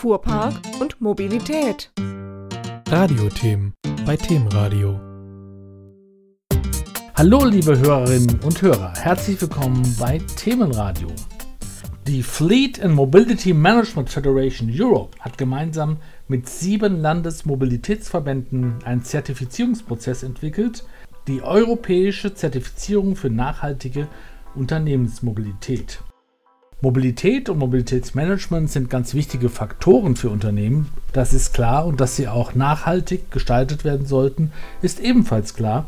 Fuhrpark und Mobilität. Radiothemen bei Themenradio. Hallo liebe Hörerinnen und Hörer, herzlich willkommen bei Themenradio. Die Fleet and Mobility Management Federation Europe hat gemeinsam mit sieben Landesmobilitätsverbänden einen Zertifizierungsprozess entwickelt, die europäische Zertifizierung für nachhaltige Unternehmensmobilität. Mobilität und Mobilitätsmanagement sind ganz wichtige Faktoren für Unternehmen, das ist klar, und dass sie auch nachhaltig gestaltet werden sollten, ist ebenfalls klar.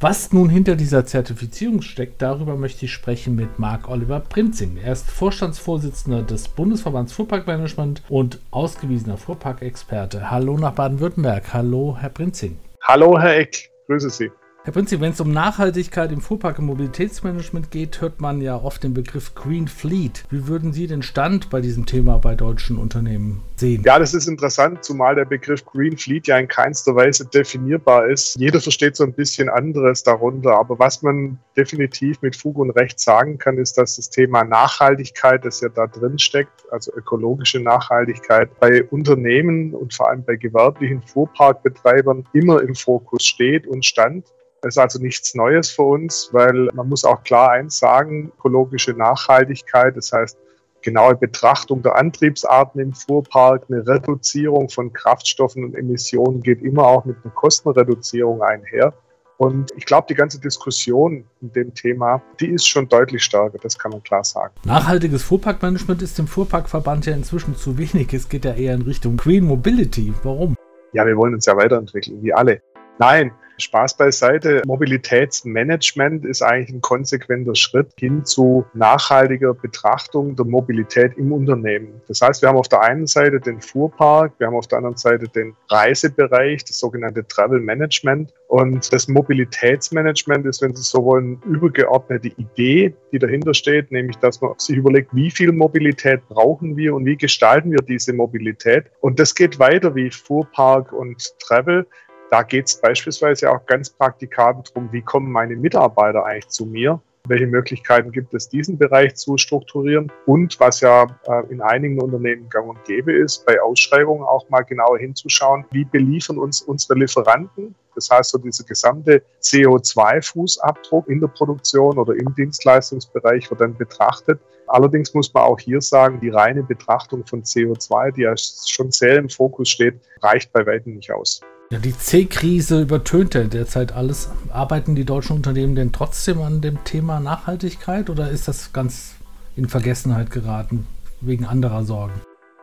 Was nun hinter dieser Zertifizierung steckt, darüber möchte ich sprechen mit Marc Oliver Prinzing. Er ist Vorstandsvorsitzender des Bundesverbands Fuhrparkmanagement und ausgewiesener Fuhrparkexperte. Hallo nach Baden-Württemberg. Hallo, Herr Prinzing. Hallo, Herr Eck. Grüße Sie. Herr Prinzip, wenn es um Nachhaltigkeit im Fuhrpark- und Mobilitätsmanagement geht, hört man ja oft den Begriff Green Fleet. Wie würden Sie den Stand bei diesem Thema bei deutschen Unternehmen sehen? Ja, das ist interessant, zumal der Begriff Green Fleet ja in keinster Weise definierbar ist. Jeder versteht so ein bisschen anderes darunter. Aber was man definitiv mit Fug und Recht sagen kann, ist, dass das Thema Nachhaltigkeit, das ja da drin steckt, also ökologische Nachhaltigkeit, bei Unternehmen und vor allem bei gewerblichen Fuhrparkbetreibern immer im Fokus steht und stand. Das ist also nichts Neues für uns, weil man muss auch klar eins sagen, ökologische Nachhaltigkeit, das heißt genaue Betrachtung der Antriebsarten im Fuhrpark, eine Reduzierung von Kraftstoffen und Emissionen geht immer auch mit einer Kostenreduzierung einher. Und ich glaube, die ganze Diskussion in dem Thema, die ist schon deutlich stärker, das kann man klar sagen. Nachhaltiges Fuhrparkmanagement ist dem Fuhrparkverband ja inzwischen zu wenig. Es geht ja eher in Richtung Green Mobility. Warum? Ja, wir wollen uns ja weiterentwickeln, wie alle. Nein, Spaß beiseite. Mobilitätsmanagement ist eigentlich ein konsequenter Schritt hin zu nachhaltiger Betrachtung der Mobilität im Unternehmen. Das heißt, wir haben auf der einen Seite den Fuhrpark, wir haben auf der anderen Seite den Reisebereich, das sogenannte Travel Management. Und das Mobilitätsmanagement ist, wenn Sie so wollen, übergeordnete Idee, die dahinter steht, nämlich, dass man sich überlegt, wie viel Mobilität brauchen wir und wie gestalten wir diese Mobilität. Und das geht weiter wie Fuhrpark und Travel. Da geht es beispielsweise auch ganz praktikabel darum, wie kommen meine Mitarbeiter eigentlich zu mir? Welche Möglichkeiten gibt es, diesen Bereich zu strukturieren? Und was ja äh, in einigen Unternehmen gang und gäbe ist, bei Ausschreibungen auch mal genauer hinzuschauen, wie beliefern uns unsere Lieferanten? Das heißt, so dieser gesamte CO2-Fußabdruck in der Produktion oder im Dienstleistungsbereich wird dann betrachtet. Allerdings muss man auch hier sagen, die reine Betrachtung von CO2, die ja schon sehr im Fokus steht, reicht bei weitem nicht aus. Ja, die C-Krise übertönt ja derzeit alles. Arbeiten die deutschen Unternehmen denn trotzdem an dem Thema Nachhaltigkeit oder ist das ganz in Vergessenheit geraten wegen anderer Sorgen?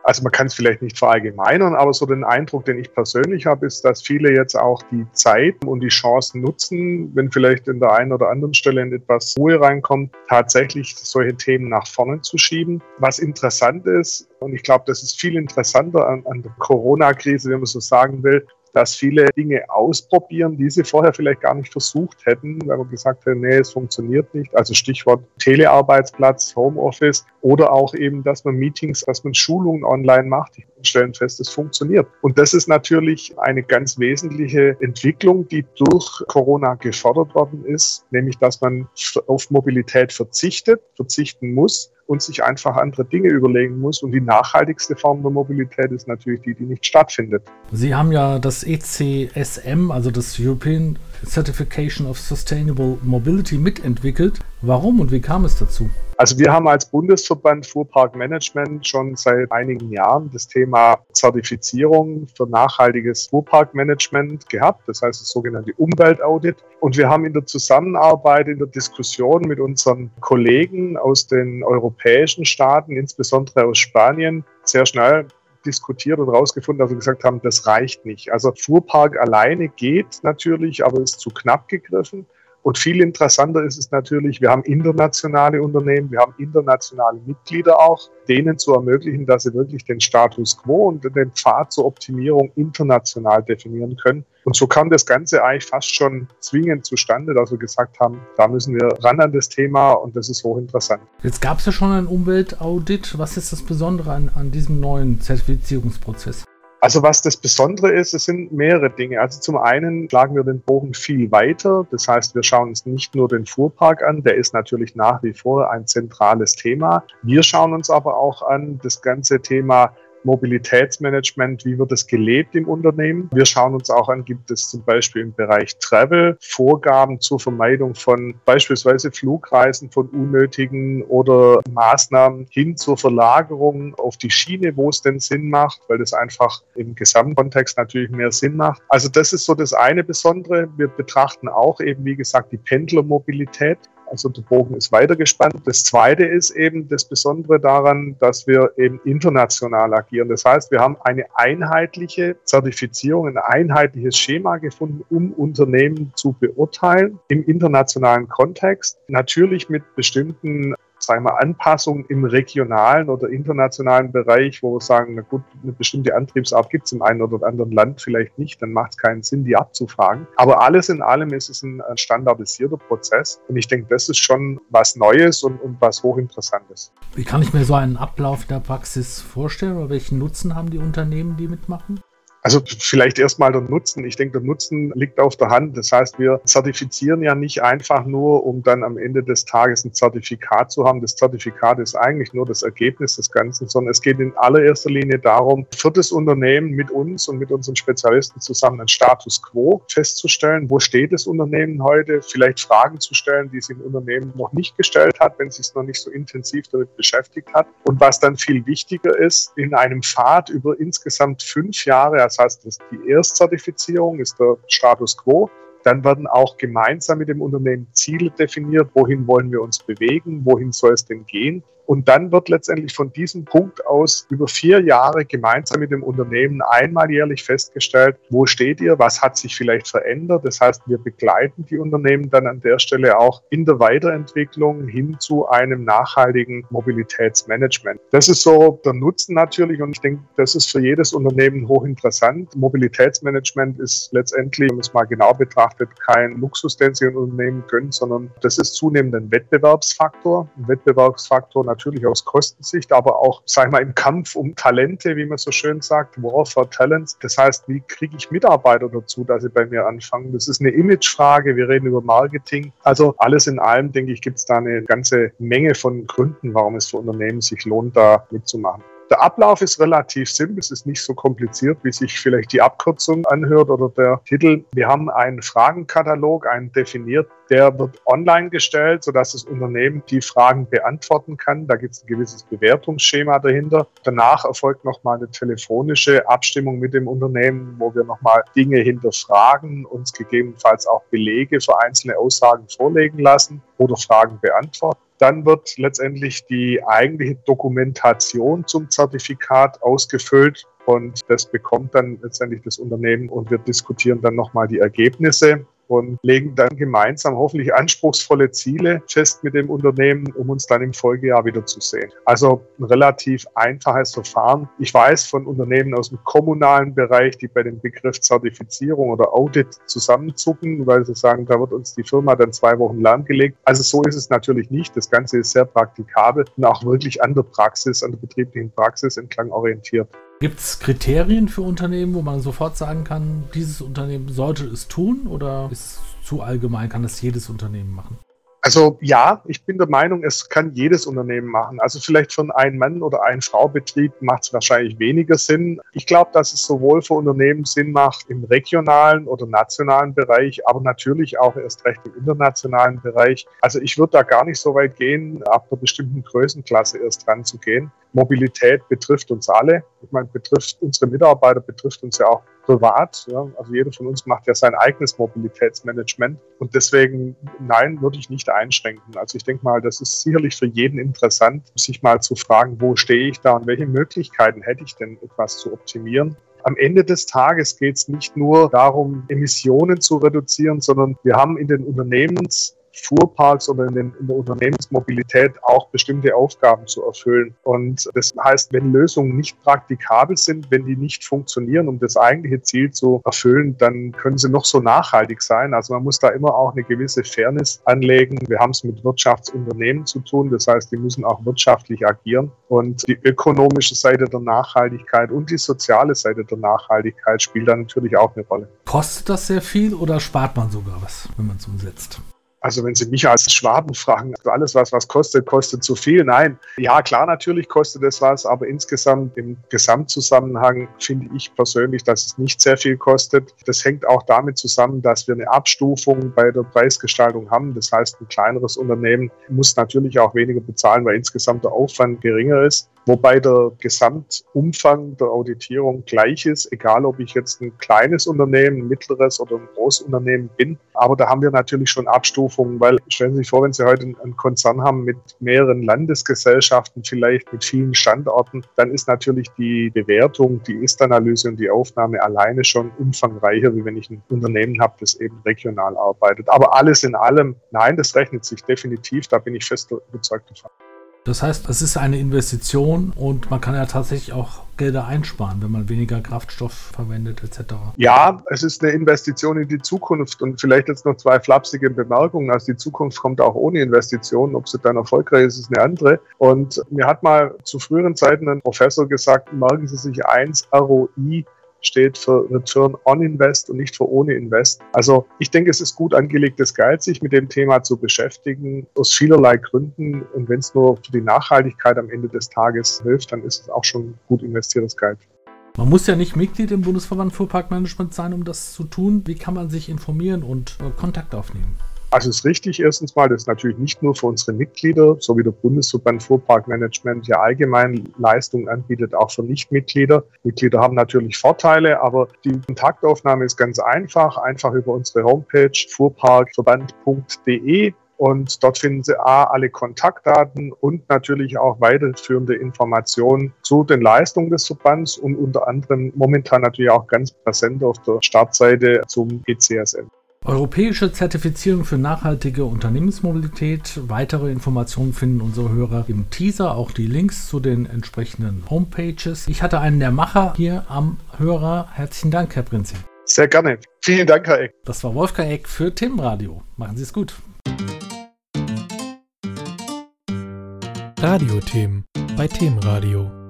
Also man kann es vielleicht nicht verallgemeinern, aber so den Eindruck, den ich persönlich habe, ist, dass viele jetzt auch die Zeit und die Chancen nutzen, wenn vielleicht in der einen oder anderen Stelle in etwas Ruhe reinkommt, tatsächlich solche Themen nach vorne zu schieben. Was interessant ist, und ich glaube, das ist viel interessanter an, an der Corona-Krise, wenn man so sagen will, dass viele Dinge ausprobieren, die sie vorher vielleicht gar nicht versucht hätten, weil man gesagt hat, nee, es funktioniert nicht. Also Stichwort Telearbeitsplatz, Homeoffice oder auch eben, dass man Meetings, dass man Schulungen online macht. Die stellen fest, es funktioniert. Und das ist natürlich eine ganz wesentliche Entwicklung, die durch Corona gefördert worden ist, nämlich dass man auf Mobilität verzichtet, verzichten muss und sich einfach andere Dinge überlegen muss. Und die nachhaltigste Form der Mobilität ist natürlich die, die nicht stattfindet. Sie haben ja das ECSM, also das European Certification of Sustainable Mobility, mitentwickelt. Warum und wie kam es dazu? Also wir haben als Bundesverband Fuhrparkmanagement schon seit einigen Jahren das Thema Zertifizierung für nachhaltiges Fuhrparkmanagement gehabt, das heißt das sogenannte Umweltaudit. Und wir haben in der Zusammenarbeit, in der Diskussion mit unseren Kollegen aus den europäischen Staaten, insbesondere aus Spanien, sehr schnell diskutiert und rausgefunden, dass wir gesagt haben, das reicht nicht. Also Fuhrpark alleine geht natürlich, aber ist zu knapp gegriffen. Und viel interessanter ist es natürlich, wir haben internationale Unternehmen, wir haben internationale Mitglieder auch, denen zu ermöglichen, dass sie wirklich den Status quo und den Pfad zur Optimierung international definieren können. Und so kam das Ganze eigentlich fast schon zwingend zustande, dass wir gesagt haben, da müssen wir ran an das Thema und das ist hochinteressant. Jetzt gab es ja schon ein Umweltaudit. Was ist das Besondere an, an diesem neuen Zertifizierungsprozess? Also was das Besondere ist, es sind mehrere Dinge. Also zum einen schlagen wir den Bogen viel weiter. Das heißt, wir schauen uns nicht nur den Fuhrpark an, der ist natürlich nach wie vor ein zentrales Thema. Wir schauen uns aber auch an das ganze Thema Mobilitätsmanagement, wie wird es gelebt im Unternehmen. Wir schauen uns auch an, gibt es zum Beispiel im Bereich Travel Vorgaben zur Vermeidung von beispielsweise Flugreisen, von unnötigen oder Maßnahmen hin zur Verlagerung auf die Schiene, wo es denn Sinn macht, weil das einfach im Gesamtkontext natürlich mehr Sinn macht. Also das ist so das eine Besondere. Wir betrachten auch eben, wie gesagt, die Pendlermobilität. Also der Bogen ist weiter gespannt. Das zweite ist eben das Besondere daran, dass wir eben international agieren. Das heißt, wir haben eine einheitliche Zertifizierung, ein einheitliches Schema gefunden, um Unternehmen zu beurteilen im internationalen Kontext. Natürlich mit bestimmten sagen wir, Anpassungen im regionalen oder internationalen Bereich, wo wir sagen, na gut, eine bestimmte Antriebsart gibt es im einen oder anderen Land vielleicht nicht, dann macht es keinen Sinn, die abzufragen. Aber alles in allem ist es ein standardisierter Prozess und ich denke, das ist schon was Neues und, und was hochinteressantes. Wie kann ich mir so einen Ablauf der Praxis vorstellen oder welchen Nutzen haben die Unternehmen, die mitmachen? Also vielleicht erstmal der Nutzen. Ich denke, der Nutzen liegt auf der Hand. Das heißt, wir zertifizieren ja nicht einfach nur, um dann am Ende des Tages ein Zertifikat zu haben. Das Zertifikat ist eigentlich nur das Ergebnis des Ganzen, sondern es geht in allererster Linie darum, für das Unternehmen mit uns und mit unseren Spezialisten zusammen einen Status quo festzustellen. Wo steht das Unternehmen heute? Vielleicht Fragen zu stellen, die es im Unternehmen noch nicht gestellt hat, wenn es sich noch nicht so intensiv damit beschäftigt hat. Und was dann viel wichtiger ist, in einem Pfad über insgesamt fünf Jahre, also das heißt, die Erstzertifizierung ist der Status quo. Dann werden auch gemeinsam mit dem Unternehmen Ziele definiert, wohin wollen wir uns bewegen, wohin soll es denn gehen. Und dann wird letztendlich von diesem Punkt aus über vier Jahre gemeinsam mit dem Unternehmen einmal jährlich festgestellt, wo steht ihr, was hat sich vielleicht verändert. Das heißt, wir begleiten die Unternehmen dann an der Stelle auch in der Weiterentwicklung hin zu einem nachhaltigen Mobilitätsmanagement. Das ist so der Nutzen natürlich und ich denke, das ist für jedes Unternehmen hochinteressant. Mobilitätsmanagement ist letztendlich, wenn man es mal genau betrachtet, kein Luxus, den Sie ein Unternehmen können, sondern das ist zunehmend ein Wettbewerbsfaktor. Ein Wettbewerbsfaktor natürlich aus Kostensicht, aber auch, sag ich mal, im Kampf um Talente, wie man so schön sagt, War for Talents. Das heißt, wie kriege ich Mitarbeiter dazu, dass sie bei mir anfangen? Das ist eine Imagefrage. Wir reden über Marketing. Also alles in allem, denke ich, gibt es da eine ganze Menge von Gründen, warum es für Unternehmen sich lohnt, da mitzumachen. Der Ablauf ist relativ simpel, es ist nicht so kompliziert, wie sich vielleicht die Abkürzung anhört oder der Titel. Wir haben einen Fragenkatalog, einen definiert, der wird online gestellt, sodass das Unternehmen die Fragen beantworten kann. Da gibt es ein gewisses Bewertungsschema dahinter. Danach erfolgt nochmal eine telefonische Abstimmung mit dem Unternehmen, wo wir nochmal Dinge hinterfragen, uns gegebenenfalls auch Belege für einzelne Aussagen vorlegen lassen oder Fragen beantworten. Dann wird letztendlich die eigentliche Dokumentation zum Zertifikat ausgefüllt und das bekommt dann letztendlich das Unternehmen und wir diskutieren dann nochmal die Ergebnisse und legen dann gemeinsam hoffentlich anspruchsvolle Ziele fest mit dem Unternehmen, um uns dann im Folgejahr wieder zu sehen. Also ein relativ einfaches Verfahren. Ich weiß von Unternehmen aus dem kommunalen Bereich, die bei dem Begriff Zertifizierung oder Audit zusammenzucken, weil sie sagen, da wird uns die Firma dann zwei Wochen lahmgelegt. Also so ist es natürlich nicht. Das Ganze ist sehr praktikabel und auch wirklich an der Praxis, an der betrieblichen Praxis entlang orientiert. Gibt es Kriterien für Unternehmen, wo man sofort sagen kann, dieses Unternehmen sollte es tun oder ist es zu allgemein, kann das jedes Unternehmen machen? Also ja, ich bin der Meinung, es kann jedes Unternehmen machen. Also vielleicht für einen Ein-Mann- oder Ein-Frau-Betrieb macht es wahrscheinlich weniger Sinn. Ich glaube, dass es sowohl für Unternehmen Sinn macht im regionalen oder nationalen Bereich, aber natürlich auch erst recht im internationalen Bereich. Also ich würde da gar nicht so weit gehen, ab einer bestimmten Größenklasse erst dran zu gehen. Mobilität betrifft uns alle. Ich meine, betrifft unsere Mitarbeiter, betrifft uns ja auch privat. Ja? Also jeder von uns macht ja sein eigenes Mobilitätsmanagement. Und deswegen, nein, würde ich nicht einschränken. Also ich denke mal, das ist sicherlich für jeden interessant, sich mal zu fragen, wo stehe ich da und welche Möglichkeiten hätte ich denn, etwas zu optimieren. Am Ende des Tages geht es nicht nur darum, Emissionen zu reduzieren, sondern wir haben in den Unternehmens Fuhrparks oder in, den, in, der Unternehmensmobilität auch bestimmte Aufgaben zu erfüllen. Und das heißt, wenn Lösungen nicht praktikabel sind, wenn die nicht funktionieren, um das eigentliche Ziel zu erfüllen, dann können sie noch so nachhaltig sein. Also man muss da immer auch eine gewisse Fairness anlegen. Wir haben es mit Wirtschaftsunternehmen zu tun. Das heißt, die müssen auch wirtschaftlich agieren. Und die ökonomische Seite der Nachhaltigkeit und die soziale Seite der Nachhaltigkeit spielt da natürlich auch eine Rolle. Kostet das sehr viel oder spart man sogar was, wenn man es umsetzt? Also wenn Sie mich als Schwaben fragen, also alles was was kostet, kostet zu viel. Nein, ja klar, natürlich kostet es was, aber insgesamt im Gesamtzusammenhang finde ich persönlich, dass es nicht sehr viel kostet. Das hängt auch damit zusammen, dass wir eine Abstufung bei der Preisgestaltung haben. Das heißt, ein kleineres Unternehmen muss natürlich auch weniger bezahlen, weil insgesamt der Aufwand geringer ist. Wobei der Gesamtumfang der Auditierung gleich ist, egal ob ich jetzt ein kleines Unternehmen, ein mittleres oder ein großes Unternehmen bin. Aber da haben wir natürlich schon Abstufungen, weil stellen Sie sich vor, wenn Sie heute einen Konzern haben mit mehreren Landesgesellschaften, vielleicht mit vielen Standorten, dann ist natürlich die Bewertung, die Ist-Analyse und die Aufnahme alleine schon umfangreicher, wie wenn ich ein Unternehmen habe, das eben regional arbeitet. Aber alles in allem, nein, das rechnet sich definitiv, da bin ich fest überzeugt davon. Das heißt, es ist eine Investition und man kann ja tatsächlich auch Gelder einsparen, wenn man weniger Kraftstoff verwendet etc. Ja, es ist eine Investition in die Zukunft und vielleicht jetzt noch zwei flapsige Bemerkungen. Also die Zukunft kommt auch ohne Investitionen. Ob sie dann erfolgreich ist, ist eine andere. Und mir hat mal zu früheren Zeiten ein Professor gesagt, merken Sie sich eins, ROI steht für Return on Invest und nicht für ohne Invest. Also ich denke, es ist gut angelegtes Geld, sich mit dem Thema zu beschäftigen, aus vielerlei Gründen. Und wenn es nur für die Nachhaltigkeit am Ende des Tages hilft, dann ist es auch schon gut investiertes Geld. Man muss ja nicht Mitglied im Bundesverband Fuhrparkmanagement sein, um das zu tun. Wie kann man sich informieren und äh, Kontakt aufnehmen? Also es ist richtig, erstens mal, das ist natürlich nicht nur für unsere Mitglieder, so wie der Bundesverband Fuhrparkmanagement ja allgemein Leistungen anbietet, auch für Nichtmitglieder. Mitglieder haben natürlich Vorteile, aber die Kontaktaufnahme ist ganz einfach, einfach über unsere Homepage fuhrparkverband.de und dort finden Sie A, alle Kontaktdaten und natürlich auch weiterführende Informationen zu den Leistungen des Verbands und unter anderem momentan natürlich auch ganz präsent auf der Startseite zum ECSM. Europäische Zertifizierung für nachhaltige Unternehmensmobilität. Weitere Informationen finden unsere Hörer im Teaser, auch die Links zu den entsprechenden Homepages. Ich hatte einen der Macher hier am Hörer. Herzlichen Dank, Herr Prinzip. Sehr gerne. Vielen Dank, Herr Eck. Das war Wolfgang Eck für Themenradio. Machen Sie es gut. Radiothemen bei Themenradio.